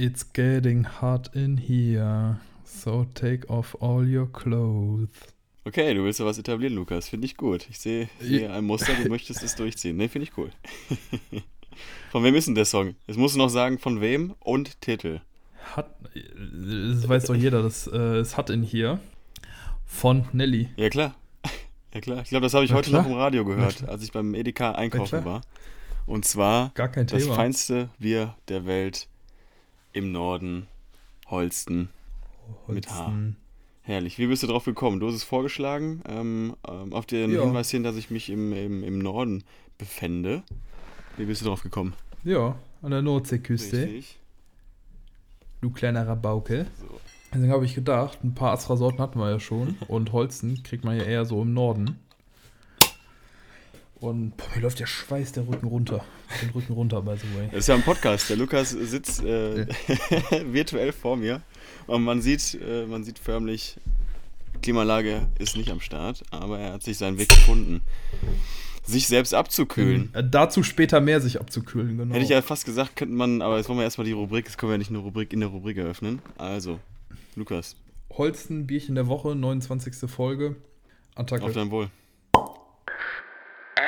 It's getting hot in here. So take off all your clothes. Okay, du willst ja was etablieren, Lukas. Finde ich gut. Ich sehe hier ein Muster, du möchtest es durchziehen. Ne, finde ich cool. von wem ist denn der Song? Jetzt musst du noch sagen, von wem und Titel. Hat, das weiß doch jeder, das äh, ist Hot in hier. Von Nelly. Ja, klar. Ja, klar. Ich glaube, das habe ich Na heute klar. noch im Radio gehört, als ich beim Edeka einkaufen war. Und zwar Gar kein das Thema. feinste Bier der Welt im Norden, Holsten. mit H. Holsten. Herrlich. Wie bist du drauf gekommen? Du hast es vorgeschlagen, ähm, ähm, auf den Ja. Hinweis hin, dass ich mich im, im, im Norden befände. Wie bist du drauf gekommen? Ja, an der Nordseeküste. Richtig. Du kleiner Rabauke. So. Deswegen habe ich gedacht, ein paar Astra-Sorten hatten wir ja schon. Und Holsten kriegt man ja eher so im Norden. Und boah, mir läuft der Schweiß der Rücken runter. Den Rücken runter, by the way. Das ist ja ein Podcast. Der Lukas sitzt äh, virtuell vor mir und man sieht, äh, man sieht förmlich, Klimaanlage ist nicht am Start, aber er hat sich seinen Weg gefunden, sich selbst abzukühlen. Äh, dazu später mehr sich abzukühlen, genau. Hätte ich ja fast gesagt, könnte man, aber jetzt wollen wir erstmal die Rubrik, jetzt können wir ja nicht eine Rubrik in der Rubrik eröffnen. Also, Lukas, Holsten, Bierchen der Woche, 29. Folge. auf Attacke. dein Wohl.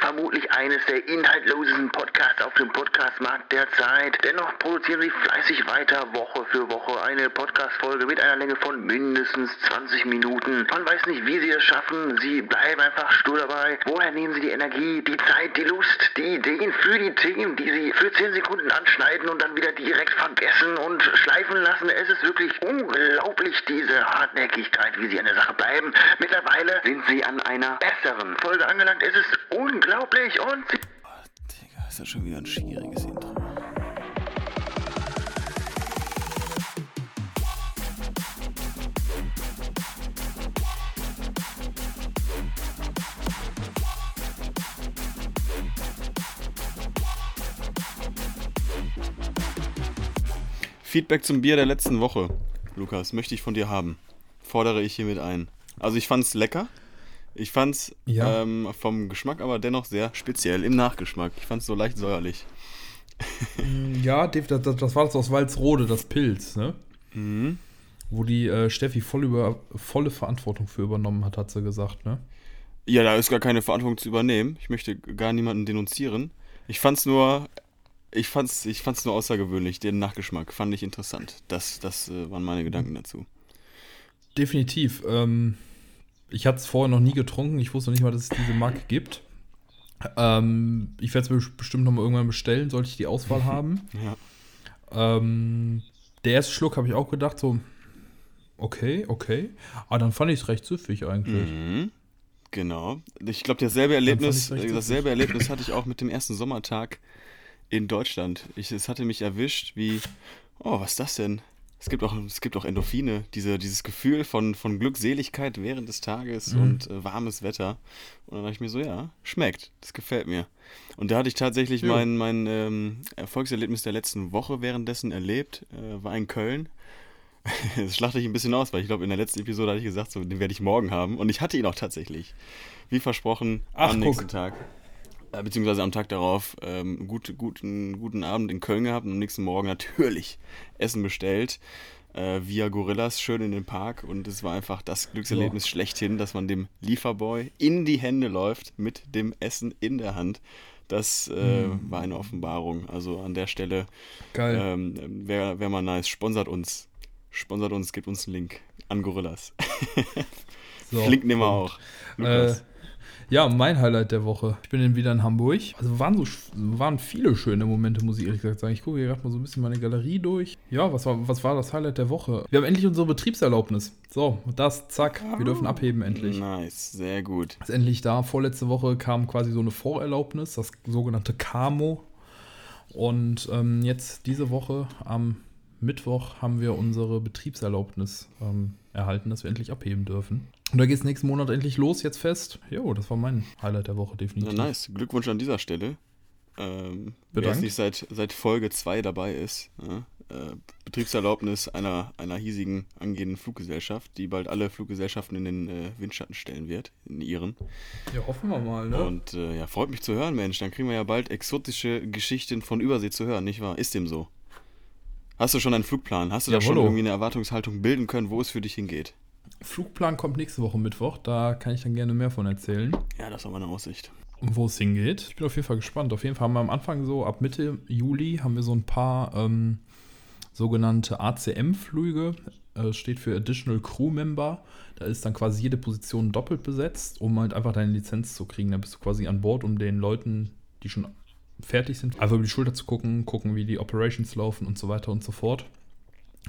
Vermutlich eines der inhaltlosesten Podcasts auf dem Podcastmarkt derzeit. Dennoch produzieren sie fleißig weiter, Woche für Woche, eine Podcast-Folge mit einer Länge von mindestens 20 Minuten. Man weiß nicht, wie sie es schaffen. Sie bleiben einfach stur dabei. Woher nehmen sie die Energie, die Zeit, die Lust, die Ideen für die Themen, die sie für 10 Sekunden anschneiden und dann wieder direkt vergessen und schleifen lassen? Es ist wirklich unglaublich, diese Hartnäckigkeit, wie sie an der Sache bleiben. Mittlerweile sind sie an einer besseren Folge angelangt. Es ist unglaublich und sie Digga, ist das schon wieder ein schwieriges Intro. Feedback zum Bier der letzten Woche, Lukas, möchte ich von dir haben. Fordere ich hiermit ein. Also ich fand's lecker. Ich fand's Ja. ähm, vom Geschmack aber dennoch sehr speziell im Nachgeschmack. Ich fand's so leicht säuerlich. Ja, Dave, das, das, war das aus Walsrode, das Pilz, ne? Mhm. Wo die äh, Steffi voll über, volle Verantwortung für übernommen hat, hat sie gesagt, ne? Ja, da ist gar keine Verantwortung zu übernehmen. Ich möchte gar niemanden denunzieren. Ich fand's nur, ich fand's, ich fand's nur außergewöhnlich. Den Nachgeschmack fand ich interessant. Das, das äh, waren meine Gedanken dazu. Definitiv. Ähm, ich hatte es vorher noch nie getrunken. Ich wusste nicht mal, dass es diese Marke gibt. Ähm, ich werde es mir bestimmt noch mal irgendwann bestellen, sollte ich die Auswahl haben. Ja. Ähm, der erste Schluck habe ich auch gedacht, so, okay, okay. Aber dann fand ich es recht süffig eigentlich. Mhm. Genau. Ich glaube, dasselbe Erlebnis, äh, dasselbe Erlebnis hatte ich auch mit dem ersten Sommertag in Deutschland. Ich, es hatte mich erwischt, wie, oh, was ist das denn? Es gibt auch, es gibt auch Endorphine, diese, dieses Gefühl von, von Glückseligkeit während des Tages Mhm. und äh, warmes Wetter. Und dann dachte ich mir so, ja, schmeckt, das gefällt mir. Und da hatte ich tatsächlich Ja. mein, mein ähm, Erfolgserlebnis der letzten Woche währenddessen erlebt, äh, war in Köln. Das schlachte ich ein bisschen aus, weil ich glaube, in der letzten Episode hatte ich gesagt, so, den werde ich morgen haben. Und ich hatte ihn auch tatsächlich. Wie versprochen, Ach, am guck. nächsten Tag. Äh, beziehungsweise am Tag darauf ähm, gut, guten, guten Abend in Köln gehabt und am nächsten Morgen natürlich Essen bestellt. Äh, via Gorillas schön in den Park und es war einfach das Glückserlebnis schlechthin, dass man dem Lieferboy in die Hände läuft mit dem Essen in der Hand. Das äh, Mm. war eine Offenbarung. Also an der Stelle Geil. ähm, wäre wär mal nice. Sponsert uns. Sponsert uns, gebt uns einen Link an Gorillas. So, Link nehmen wir auch. Äh. Ja, mein Highlight der Woche. Ich bin dann wieder in Hamburg. Also waren so waren viele schöne Momente, muss ich ehrlich gesagt sagen. Ich gucke hier gerade mal so ein bisschen meine Galerie durch. Ja, was war, was war das Highlight der Woche? Wir haben endlich unsere Betriebserlaubnis. So, das, zack, wir dürfen abheben endlich. Nice, sehr gut. Ist endlich da. Vorletzte Woche kam quasi so eine Vorerlaubnis, das sogenannte CAMO. Und ähm, jetzt diese Woche am Mittwoch haben wir unsere Betriebserlaubnis ähm, erhalten, dass wir endlich abheben dürfen. Und da geht es nächsten Monat endlich los, jetzt fest. Jo, das war mein Highlight der Woche, Ja, definitiv. nice. Glückwunsch an dieser Stelle. Ähm, wer jetzt nicht seit, seit Folge 2 dabei ist, ja, äh, Betriebserlaubnis einer, einer hiesigen angehenden Fluggesellschaft, die bald alle Fluggesellschaften in den äh, Windschatten stellen wird, in ihren. Ja, hoffen wir mal, ne? Und äh, ja, freut mich zu hören, Mensch. Dann kriegen wir ja bald exotische Geschichten von Übersee zu hören, nicht wahr? Ist dem so? Hast du schon einen Flugplan? Hast du da schon irgendwie eine Erwartungshaltung bilden können, wo es für dich hingeht? Flugplan kommt nächste Woche Mittwoch, da kann ich dann gerne mehr von erzählen, Ja, das war meine Aussicht. wo es hingeht. Ich bin auf jeden Fall gespannt. Auf jeden Fall haben wir am Anfang so, ab Mitte Juli haben wir so ein paar ähm, sogenannte ACM-Flüge. Äh, steht für Additional Crew Member. Da ist dann quasi jede Position doppelt besetzt, um halt einfach deine Lizenz zu kriegen. Da bist du quasi an Bord, um den Leuten, die schon fertig sind, einfach über die Schulter zu gucken, gucken, wie die Operations laufen und so weiter und so fort.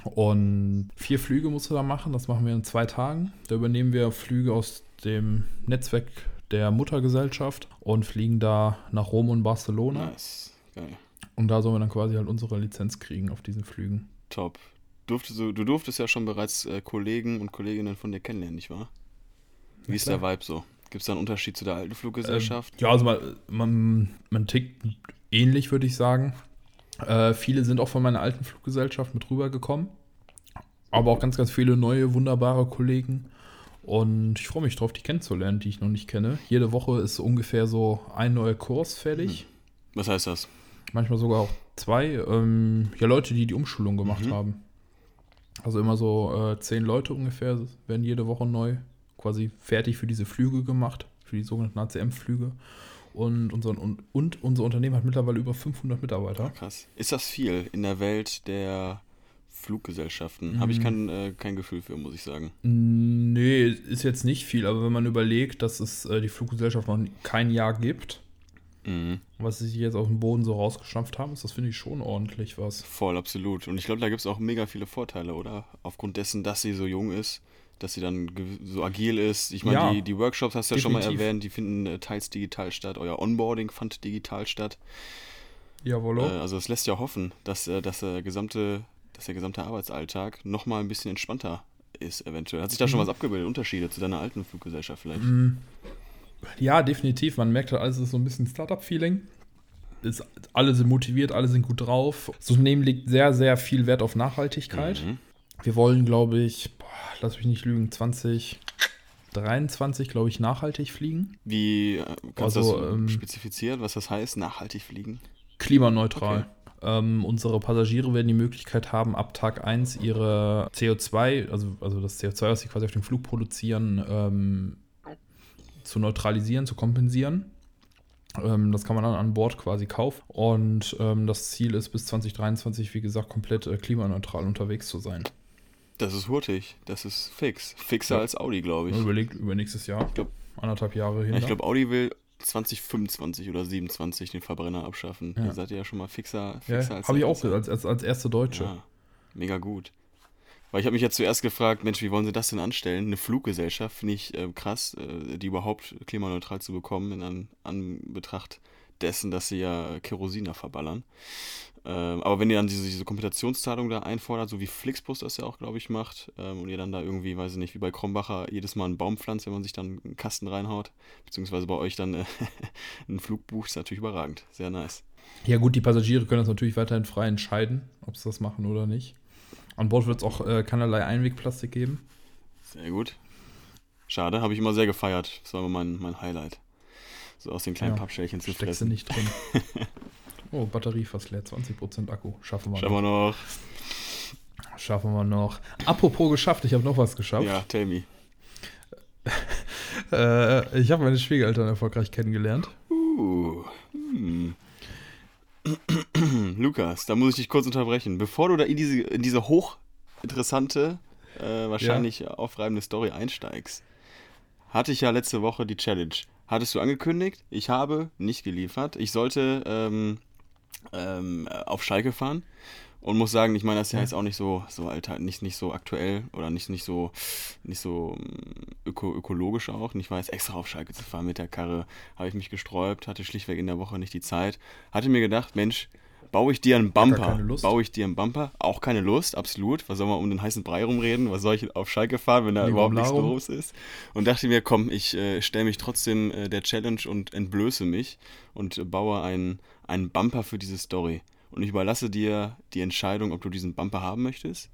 Und vier Flüge musst du da machen, das machen wir in zwei Tagen. Da übernehmen wir Flüge aus dem Netzwerk der Muttergesellschaft und fliegen da nach Rom und Barcelona. Nice. Geil. Und da sollen wir dann quasi halt unsere Lizenz kriegen auf diesen Flügen. Top. Durftest du, du durftest ja schon bereits äh, Kollegen und Kolleginnen von dir kennenlernen, nicht wahr? Wie Ja, ist der. Vibe so? Gibt es da einen Unterschied zu der alten Fluggesellschaft? Ja, also man, man, man tickt ähnlich, würde ich sagen. Äh, viele sind auch von meiner alten Fluggesellschaft mit rübergekommen. Aber auch ganz, ganz viele neue, wunderbare Kollegen. Und ich freue mich drauf, die kennenzulernen, die ich noch nicht kenne. Jede Woche ist ungefähr so ein neuer Kurs fertig. Was heißt das? Manchmal sogar auch zwei. Ähm, ja, Leute, die die Umschulung gemacht Mhm. haben. Also immer so äh, zehn Leute ungefähr werden jede Woche neu quasi fertig für diese Flüge gemacht, für die sogenannten ACM-Flüge. Und unser, und, und unser Unternehmen hat mittlerweile über 500 Mitarbeiter. Krass. Ist das viel in der Welt der Fluggesellschaften? Habe ich Mhm. kein, äh, kein Gefühl für, muss ich sagen. Nee, ist jetzt nicht viel, aber wenn man überlegt, dass es äh, die Fluggesellschaft noch kein Jahr gibt, Mhm. was sie sich jetzt aus dem Boden so rausgestampft haben, ist das, finde ich, schon ordentlich was. Voll, absolut. Und ich glaube, da gibt es auch mega viele Vorteile, oder? Aufgrund dessen, dass sie so jung ist, dass sie dann so agil ist. Ich meine, Ja, die, die Workshops hast du ja schon mal erwähnt, die finden äh, teils digital statt. Euer Onboarding fand digital statt. Jawollo. Äh, also es lässt ja hoffen, dass, äh, dass, der gesamte, dass der gesamte Arbeitsalltag nochmal ein bisschen entspannter ist, eventuell. Hat sich da schon Mhm. was abgebildet? Unterschiede zu deiner alten Fluggesellschaft vielleicht? Mm, Ja, definitiv. Man merkt halt, alles ist so ein bisschen Startup-Feeling. Ist- Alle sind motiviert, alle sind gut drauf. Das Unternehmen legt sehr, sehr viel Wert auf Nachhaltigkeit. Mhm. Wir wollen, glaube ich, lass mich nicht lügen, 2023, glaube ich, nachhaltig fliegen. Wie äh, kannst Also, du das ähm, spezifizieren, was das heißt, nachhaltig fliegen? Klimaneutral. Ähm, unsere Passagiere werden die Möglichkeit haben, ab Tag 1 ihre CO2, also, also das CO2, was sie quasi auf dem Flug produzieren, ähm, zu neutralisieren, zu kompensieren. Ähm, das kann man dann an Bord quasi kaufen. Und ähm, das Ziel ist, bis 2023, wie gesagt, komplett äh, klimaneutral unterwegs zu sein. Das ist hurtig, das ist fix. Fixer Ja. als Audi, glaube ich. Überlegt über nächstes Jahr. glaub- anderthalb Jahre hin. Ja, ich glaube, Audi will 2025 oder 27 den Verbrenner abschaffen. Ja. Ihr seid ja schon mal fixer, ja, fixer als habe ich auch als, als, als erste Deutsche. Ja, mega gut. Weil ich habe mich jetzt zuerst gefragt, Mensch, wie wollen sie das denn anstellen? Eine Fluggesellschaft finde ich äh, krass, äh, die überhaupt klimaneutral zu bekommen in an, Anbetracht dessen, dass sie ja Kerosiner verballern. Ähm, aber wenn ihr dann diese, diese Kompensationszahlung da einfordert, so wie Flixbus das ja auch, glaube ich, macht, ähm, und ihr dann da irgendwie, weiß ich nicht, wie bei Krombacher jedes Mal einen Baum pflanzt, wenn man sich dann einen Kasten reinhaut, beziehungsweise bei euch dann äh, einen Flug bucht, ist natürlich überragend. Sehr nice. Ja gut, die Passagiere können das natürlich weiterhin frei entscheiden, ob sie das machen oder nicht. An Bord wird es auch äh, keinerlei Einwegplastik geben. Sehr gut. Schade, habe ich immer sehr gefeiert. Das war immer mein, mein Highlight. So aus den kleinen Ja, Pappschälchen zu Steckst du fressen. nicht drin. oh, Batterie fast leer, 20% Akku. Schaffen wir Schauen wir noch. noch. Schaffen wir noch. Apropos geschafft, ich habe noch was geschafft. Ja, tell me. Äh, ich habe meine Schwiegereltern erfolgreich kennengelernt. Uh. Hm. Lukas, da muss ich dich kurz unterbrechen. Bevor du da in diese, in diese hochinteressante, äh, wahrscheinlich aufreibende Story einsteigst, hatte ich ja letzte Woche die Challenge. Hattest du angekündigt? Ich habe nicht geliefert. Ich sollte ähm, ähm, auf Schalke fahren und muss sagen, ich meine, das ist ja jetzt auch nicht so, so alter, nicht, nicht so aktuell oder nicht, nicht so, nicht so mm, öko, ökologisch auch. Und ich war jetzt extra auf Schalke zu fahren mit der Karre, habe ich mich gesträubt, hatte schlichtweg in der Woche nicht die Zeit. Hatte mir gedacht, Mensch, baue ich dir einen Bumper? keine Lust. Baue ich dir einen Bumper? Auch keine Lust, absolut. Was soll man um den heißen Brei rumreden? Was soll ich auf Schalke fahren, wenn da Lieber überhaupt nichts los ist? Und dachte mir, komm, ich äh, stelle mich trotzdem äh, der Challenge und entblöße mich und äh, baue einen, einen Bumper für diese Story. Und ich überlasse dir die Entscheidung, ob du diesen Bumper haben möchtest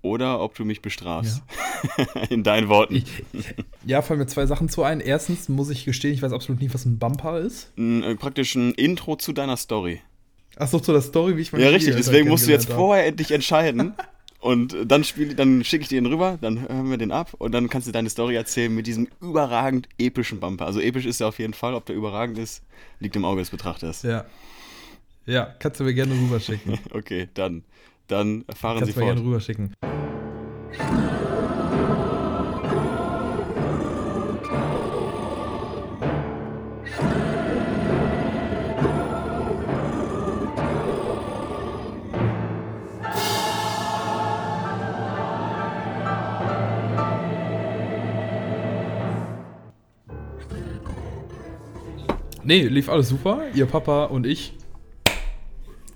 oder ob du mich bestrafst. In deinen Worten. Ich, ja, fallen mir zwei Sachen zu ein. Erstens muss ich gestehen, ich weiß absolut nicht, was ein Bumper ist. Ein, äh, praktisch ein Intro zu deiner Story. Achso, zu der Story, wie ich meine Ja, richtig, deswegen musst du jetzt vorher endlich entscheiden. Und dann, dann schicke ich dir den rüber, dann hören wir den ab und dann kannst du deine Story erzählen mit diesem überragend epischen Bumper. Also episch ist er auf jeden Fall, ob der überragend ist, liegt im Auge des Betrachters. Ja. Ja, kannst du mir gerne rüberschicken. okay, dann, dann fahren kannst Sie fort. Kannst du mir gerne rüberschicken. Nee, lief alles super. Ihr Papa und ich.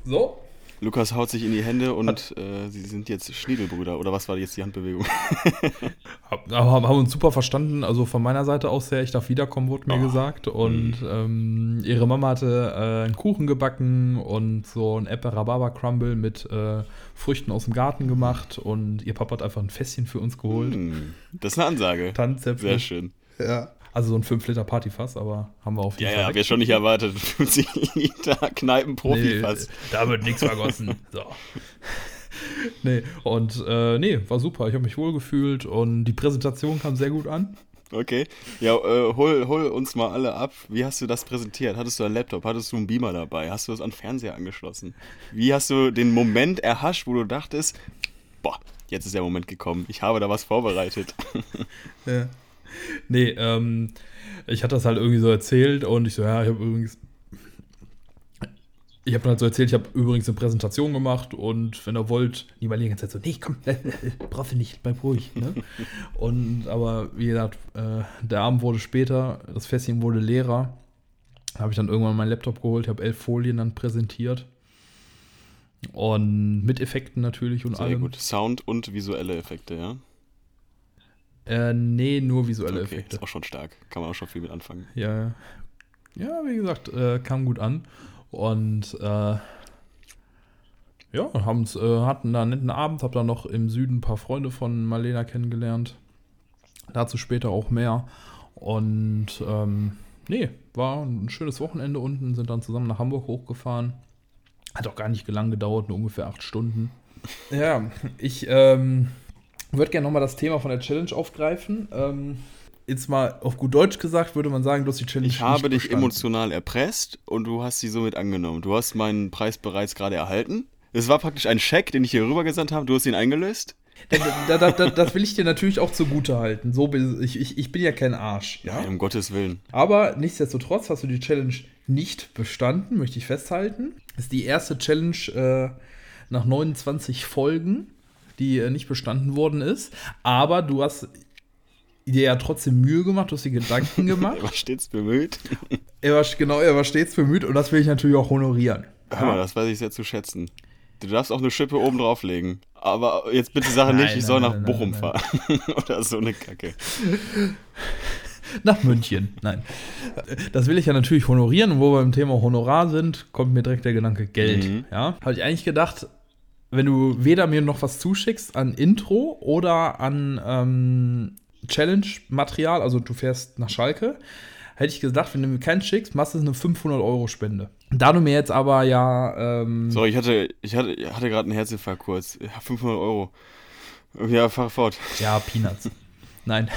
So. Lukas haut sich in die Hände und äh, sie sind jetzt Schniedelbrüder. Oder was war jetzt die Handbewegung? Aber haben uns super verstanden. Also von meiner Seite aus her, ich darf wiederkommen, wurde mir oh. gesagt. Und mhm. ähm, ihre Mama hatte äh, einen Kuchen gebacken und so ein Apple Rhabarber Crumble mit äh, Früchten aus dem Garten gemacht. Und ihr Papa hat einfach ein Fässchen für uns geholt. Mhm. Das ist eine Ansage. Tanzzäpfel. Sehr schön. Ja. Also so ein 5 Liter Partyfass, aber haben wir auf jeden ja, Fall. Ja, hab ich schon nicht erwartet. 50 Liter Kneipen-Profifass. Nee, da wird nichts vergossen. So. nee, und äh, nee, war super. Ich habe mich wohl gefühlt und die Präsentation kam sehr gut an. Okay. Ja, äh, hol, hol uns mal alle ab. Wie hast du das präsentiert? Hattest du einen Laptop? Hattest du einen Beamer dabei? Hast du das an den Fernseher angeschlossen? Wie hast du den Moment erhascht, wo du dachtest, boah, jetzt ist der Moment gekommen. Ich habe da was vorbereitet. ja. nee, ähm, ich hatte das halt irgendwie so erzählt und ich so, ja, ich habe übrigens. Ich habe halt so erzählt, ich habe übrigens eine Präsentation gemacht und wenn ihr wollt, niemand die ganze Zeit so, nee, komm, brauchst du nicht, bleib ruhig. Ne? und aber wie gesagt, äh, der Abend wurde später, das Fässchen wurde leerer. Habe ich dann irgendwann meinen Laptop geholt, habe elf Folien dann präsentiert. Und mit Effekten natürlich und Sehr allem. gut. Sound und visuelle Effekte, ja. Äh, nee, nur visuelle okay, Effekte. Ist auch schon stark. Kann man auch schon viel mit anfangen. Ja, ja wie gesagt, äh, kam gut an. Und äh, ja, haben's, äh, hatten da einen netten Abend, hab dann noch im Süden ein paar Freunde von Marlena kennengelernt. Dazu später auch mehr. Und ähm, nee, war ein schönes Wochenende unten, sind dann zusammen nach Hamburg hochgefahren. Hat auch gar nicht lang gedauert, nur ungefähr acht Stunden. Ja, ich ähm, würde gerne nochmal das Thema von der Challenge aufgreifen. Ähm, jetzt mal auf gut Deutsch gesagt, würde man sagen, du hast die Challenge Ich habe dich bestanden. emotional erpresst und du hast sie somit angenommen. Du hast meinen Preis bereits gerade erhalten. Es war praktisch ein Scheck, den ich hier rübergesandt habe. Du hast ihn eingelöst. Da, da, da, das will ich dir natürlich auch zugute halten. So bin, ich, ich, ich bin ja kein Arsch. Ja? ja, um Gottes Willen. Aber nichtsdestotrotz hast du die Challenge nicht bestanden, möchte ich festhalten. Das ist die erste Challenge äh, nach 29 Folgen die äh, nicht bestanden worden ist. Aber du hast dir ja trotzdem Mühe gemacht, du hast dir Gedanken gemacht. er war stets bemüht. er war, genau, er war stets bemüht und das will ich natürlich auch honorieren. Hör mal, das weiß ich sehr zu schätzen. Du darfst auch eine Schippe oben drauflegen. Aber jetzt bitte sage nicht, ich nein, soll nein, nach Bochum fahren. Oder so eine Kacke. Nach München, nein. Das will ich ja natürlich honorieren. Und wo wir beim Thema Honorar sind, kommt mir direkt der Gedanke Geld. Mhm. Ja, habe ich eigentlich gedacht, wenn du weder mir noch was zuschickst an Intro oder an ähm, Challenge-Material, also du fährst nach Schalke, hätte ich gedacht, wenn du mir keinen schickst, machst du eine 500-Euro-Spende. Da du mir jetzt aber ja. Ähm Sorry, ich hatte, ich hatte, hatte gerade einen Herzinfarkt kurz. Ja, 500 Euro. Ja, fahr fort. Ja, Peanuts. Nein.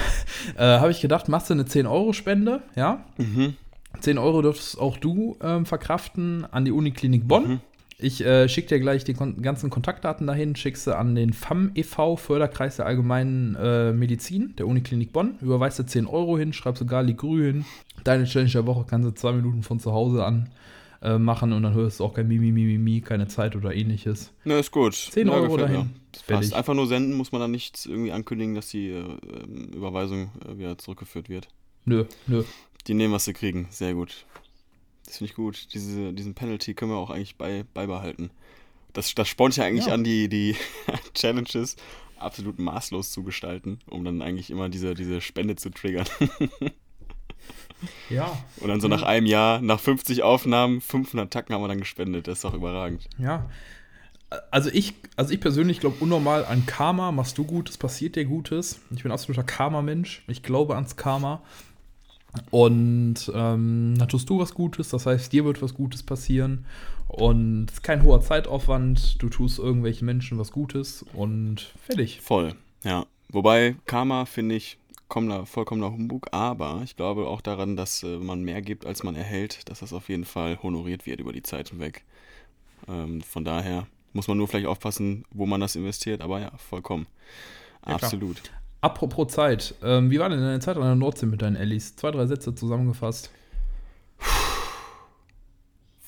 äh, Habe ich gedacht, machst du eine 10-Euro-Spende, ja? Mhm. 10 Euro dürftest auch du ähm, verkraften an die Uniklinik Bonn. Mhm. Ich äh, schicke dir gleich die kon ganzen Kontaktdaten dahin, schickst du an den FAM e.V., Förderkreis der Allgemeinen äh, Medizin, der Uniklinik Bonn. Überweist du 10 Euro hin, schreibst du Gali Grü hin. Deine Challenge der Woche kannst du zwei Minuten von zu Hause an äh, machen und dann hörst du auch kein Mimi, Mimi, Mimi, keine Zeit oder ähnliches. Na, ist gut. 10 ja, Euro dahin. Das passt. Einfach nur senden, muss man dann nicht irgendwie ankündigen, dass die äh, Überweisung äh, wieder zurückgeführt wird. Nö, nö. Die nehmen, was sie kriegen. Sehr gut. Das finde ich gut. Diese, diesen Penalty können wir auch eigentlich bei, beibehalten. Das, das spornt ja eigentlich ja. an, die, die Challenges absolut maßlos zu gestalten, um dann eigentlich immer diese, diese Spende zu triggern. ja. Und dann so nach einem Jahr, nach 50 Aufnahmen, 500 Tacken haben wir dann gespendet. Das ist doch überragend. Ja. Also ich, also ich persönlich glaube unnormal an Karma. Machst du Gutes, passiert dir Gutes. Ich bin absoluter Karma-Mensch. Ich glaube ans Karma. Und ähm, dann tust du was Gutes, das heißt, dir wird was Gutes passieren. Und es ist kein hoher Zeitaufwand, du tust irgendwelchen Menschen was Gutes und fertig. Voll, ja. Wobei Karma, finde ich, vollkommener, vollkommener Humbug, aber ich glaube auch daran, dass äh, man mehr gibt, als man erhält, dass das auf jeden Fall honoriert wird über die Zeit hinweg. Ähm, von daher muss man nur vielleicht aufpassen, wo man das investiert, aber ja, vollkommen. Ja, Absolut. Apropos Zeit, ähm, wie war denn deine Zeit an der Nordsee mit deinen Ellis? Zwei, drei Sätze zusammengefasst.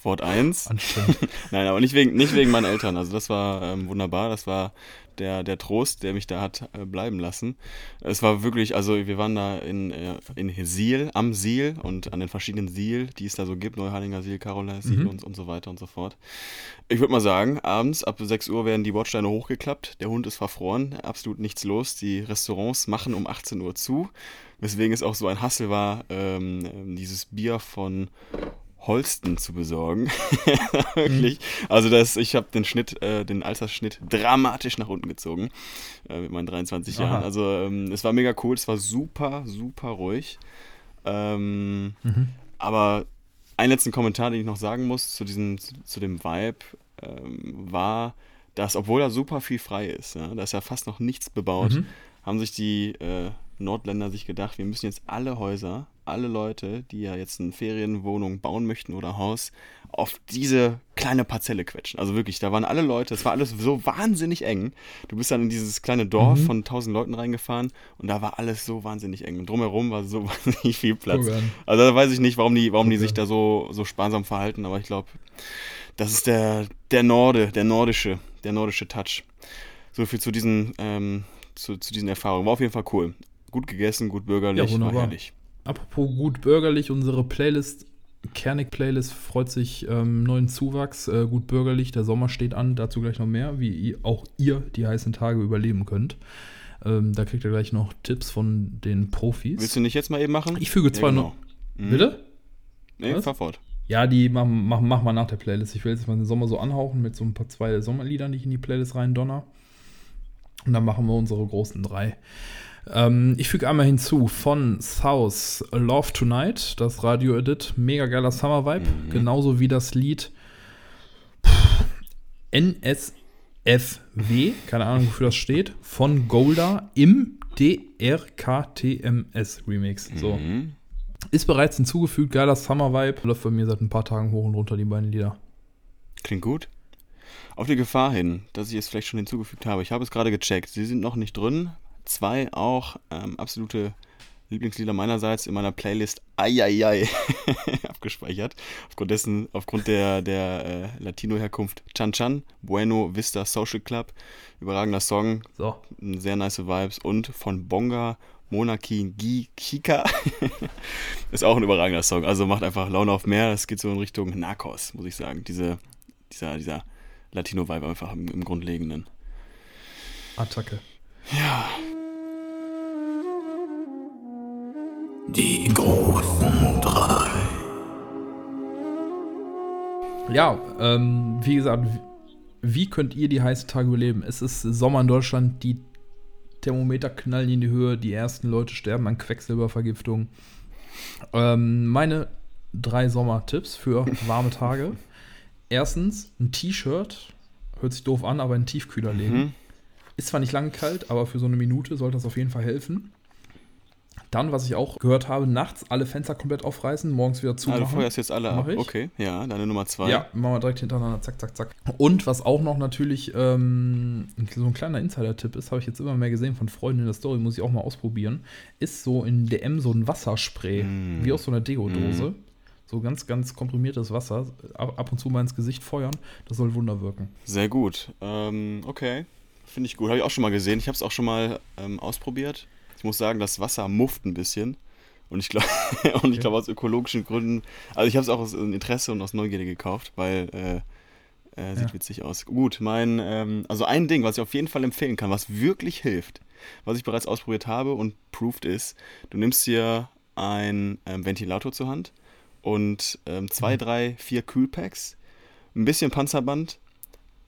Wort 1. Anstrengend. Nein, aber nicht wegen, nicht wegen meinen Eltern. Also das war ähm, wunderbar. Das war der, der Trost, der mich da hat äh, bleiben lassen. Es war wirklich, also wir waren da in, äh, in Siel, am Siel und an den verschiedenen Siel, die es da so gibt, Neuharlinger Siel, Carola Siel Mhm. und, und so weiter und so fort. Ich würde mal sagen, abends ab 6 Uhr werden die Bordsteine hochgeklappt, der Hund ist verfroren, absolut nichts los. Die Restaurants machen um 18 Uhr zu, weswegen es auch so ein Hassel war, ähm, dieses Bier von Holsten zu besorgen. Wirklich. Also das, ich habe den Schnitt, äh, den Altersschnitt dramatisch nach unten gezogen äh, mit meinen 23 Aha. Jahren. Also ähm, es war mega cool, es war super, super ruhig. Ähm, Mhm. aber einen letzten Kommentar, den ich noch sagen muss zu diesem, zu, zu dem Vibe, ähm, war, dass obwohl da super viel frei ist, ja, da ist ja fast noch nichts bebaut, Mhm. haben sich die äh, Nordländer sich gedacht, wir müssen jetzt alle Häuser, alle Leute, die ja jetzt eine Ferienwohnung bauen möchten oder Haus, auf diese kleine Parzelle quetschen. Also wirklich, da waren alle Leute, es war alles so wahnsinnig eng. Du bist dann in dieses kleine Dorf Mhm. von 1000 Leuten reingefahren und da war alles so wahnsinnig eng. Und drumherum war so wahnsinnig viel Platz. An. Also da weiß ich nicht, warum die, warum die Okay. sich da so, so sparsam verhalten, aber ich glaube, das ist der, der Norde, der nordische, der nordische Touch. So viel zu diesen, ähm, zu, zu diesen Erfahrungen. War auf jeden Fall cool. Gut gegessen, gut bürgerlich, Ja, war herrlich. Apropos gut bürgerlich, unsere Playlist, Kernig-Playlist, freut sich ähm, neuen Zuwachs. Äh, gut bürgerlich, der Sommer steht an, dazu gleich noch mehr, wie auch ihr die heißen Tage überleben könnt. Ähm, da kriegt ihr gleich noch Tipps von den Profis. Willst du nicht jetzt mal eben machen? Ich füge zwei genau. noch. Mhm. Bitte? Nee, Was? fahr fort. Ja, die machen mach, mach mal nach der Playlist. Ich will jetzt mal den Sommer so anhauchen mit so ein paar zwei Sommerliedern, die ich in die Playlist rein donner. Und dann machen wir unsere großen drei. Ähm, ich füge einmal hinzu von South Love Tonight, das Radio-Edit. Mega geiler Summer-Vibe. Mhm. Genauso wie das Lied pff, NSFW, keine Ahnung, wofür das steht, von Golda im DRKTMS Remix. So. Mhm. Ist bereits hinzugefügt, geiler Summer-Vibe. Läuft bei mir seit ein paar Tagen hoch und runter, die beiden Lieder. Klingt gut. Auf die Gefahr hin, dass ich es vielleicht schon hinzugefügt habe. Ich habe es gerade gecheckt. Sie sind noch nicht drin. Zwei auch ähm, absolute Lieblingslieder meinerseits in meiner Playlist Eieiei abgespeichert. Aufgrund dessen, aufgrund der, der äh, Latino-Herkunft Chan Chan, Bueno Vista Social Club. Überragender Song, So. sehr nice Vibes. Und von Bonga Monarchie Gi Kika. ist auch ein überragender Song. Also macht einfach Laune auf mehr. Es geht so in Richtung Narcos, muss ich sagen. Diese, dieser, dieser Latino-Vibe einfach im, im Grundlegenden. Attacke. Die großen drei. Ja, ähm, wie gesagt, wie, könnt ihr die heißen Tage überleben? Es ist Sommer in Deutschland, die Thermometer knallen in die Höhe, die ersten Leute sterben an Quecksilbervergiftung. Ähm, meine drei Sommertipps für warme Tage. Erstens, ein T-Shirt. Hört sich doof an, aber in den Tiefkühler legen. Mhm. Ist zwar nicht lange kalt, aber für so eine Minute sollte das auf jeden Fall helfen. Dann, was ich auch gehört habe, nachts alle Fenster komplett aufreißen, morgens wieder du zumachen. feuerst jetzt alle ab. Okay, ja, deine Nummer zwei. Ja, machen wir direkt hintereinander, zack, zack, zack. Und was auch noch natürlich ähm, so ein kleiner Insider-Tipp ist, habe ich jetzt immer mehr gesehen von Freunden in der Story, muss ich auch mal ausprobieren, ist so in DM so ein Wasserspray, Mm. wie aus so einer Deo-Dose. So ganz, ganz komprimiertes Wasser, ab, ab und zu mal ins Gesicht feuern, das soll Wunder wirken. Sehr gut. Ähm, okay, finde ich gut. Habe ich auch schon mal gesehen. Ich habe es auch schon mal ähm, ausprobiert. Ich muss sagen, das Wasser mufft ein bisschen. Und ich glaube, und ich glaube aus ökologischen Gründen, also ich habe es auch aus Interesse und aus Neugierde gekauft, weil äh, äh, sieht Ja. witzig aus. Gut, mein, ähm, also ein Ding, was ich auf jeden Fall empfehlen kann, was wirklich hilft, was ich bereits ausprobiert habe und proved ist, du nimmst dir einen ähm, Ventilator zur Hand und ähm, zwei, drei, vier Kühlpacks, ein bisschen Panzerband,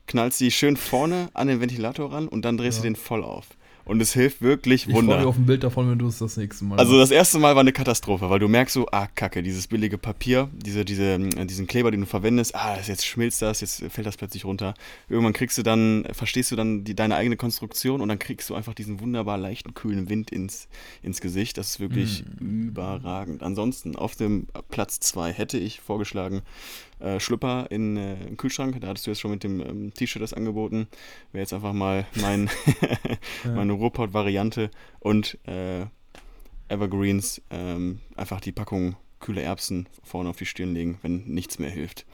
knallst die schön vorne an den Ventilator ran und dann drehst Ja. du den voll auf. Und es hilft wirklich Ich freue Wunder. mich auf ein Bild davon, wenn du es das nächste Mal Also das erste Mal war eine Katastrophe, weil du merkst so, ah, kacke, dieses billige Papier, diese, diese, äh, diesen Kleber, den du verwendest, ah, jetzt schmilzt das, jetzt fällt das plötzlich runter. Irgendwann kriegst du dann, verstehst du dann die, deine eigene Konstruktion und dann kriegst du einfach diesen wunderbar leichten, kühlen Wind ins, ins Gesicht. Das ist wirklich überragend. Ansonsten, auf dem Platz 2 hätte ich vorgeschlagen, äh, Schlüpper in, äh, im Kühlschrank. Da hattest du jetzt schon mit dem ähm, T-Shirt das angeboten. Wäre jetzt einfach mal mein, meine Ruhrpott-Variante und äh, Evergreens ähm, einfach die Packung kühle Erbsen vorne auf die Stirn legen, wenn nichts mehr hilft.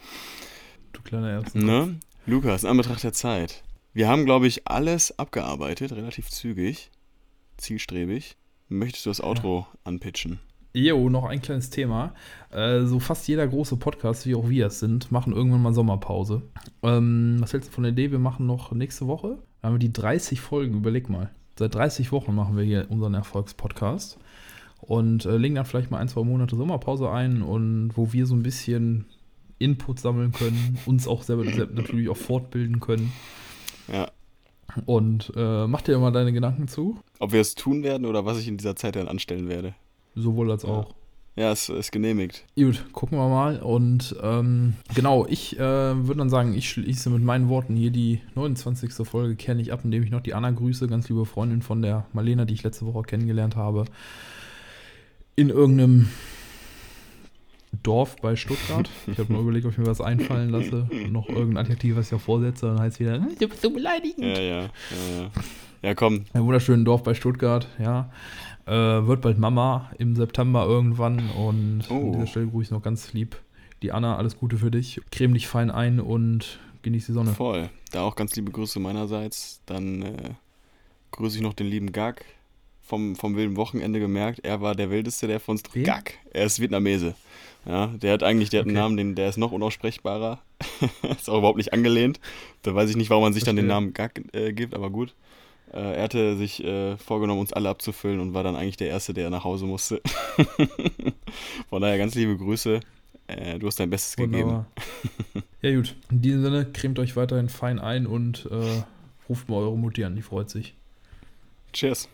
Du kleiner Erbsen. Ne? Lukas, in Anbetracht der Zeit. Wir haben, glaube ich, alles abgearbeitet, relativ zügig, zielstrebig. Möchtest du das Outro anpitchen? Jo, noch ein kleines Thema. Äh, so fast jeder große Podcast, wie auch wir es sind, machen irgendwann mal Sommerpause. Ähm, was hältst du von der Idee? Wir machen noch nächste Woche. Da haben wir die 30 Folgen, überleg mal. Seit 30 Wochen machen wir hier unseren Erfolgspodcast. Und äh, legen dann vielleicht mal ein, zwei Monate Sommerpause ein und wo wir so ein bisschen Input sammeln können, uns auch selber selber natürlich auch fortbilden können. Ja. Und äh, mach dir mal deine Gedanken zu. Ob wir es tun werden oder was ich in dieser Zeit dann anstellen werde. Sowohl als auch. Ja, es ist genehmigt. Gut, gucken wir mal. Und ähm, genau, ich äh, würde dann sagen, ich schließe mit meinen Worten hier die 29. Folge kenne ich ab, indem ich noch die Anna grüße, ganz liebe Freundin von der Marlena, die ich letzte Woche kennengelernt habe. In irgendeinem Dorf bei Stuttgart. Ich habe mal überlegt, ob ich mir was einfallen lasse. Noch irgendein Adjektiv, was ich auch vorsetze. Dann heißt es wieder, "Hm, du bist so beleidigend. Ja, ja, ja, ja. Ja, komm. Ein wunderschönes Dorf bei Stuttgart, ja. Äh, wird bald Mama im September irgendwann und Oh. an dieser Stelle grüße ich noch ganz lieb die Anna, alles Gute für dich. Creme dich fein ein und genieß die Sonne. Voll. Da auch ganz liebe Grüße meinerseits. Dann äh, grüße ich noch den lieben Gag vom, vom wilden Wochenende gemerkt. Er war der wildeste, der von uns. Wen? Gag. Er ist Vietnamese. Ja, der hat eigentlich, der hat einen Okay. Namen, den, der ist noch unaussprechbarer. ist auch überhaupt nicht angelehnt. Da weiß ich nicht, warum man sich dann den. Namen Gag äh, gibt, aber gut. Äh, er hatte sich äh, vorgenommen, uns alle abzufüllen und war dann eigentlich der Erste, der nach Hause musste. Von daher ganz liebe Grüße. Äh, du hast dein Bestes gegeben. Wunderbar. ja gut, in diesem Sinne, cremt euch weiterhin fein ein und äh, ruft mal eure Mutti an, die freut sich. Cheers.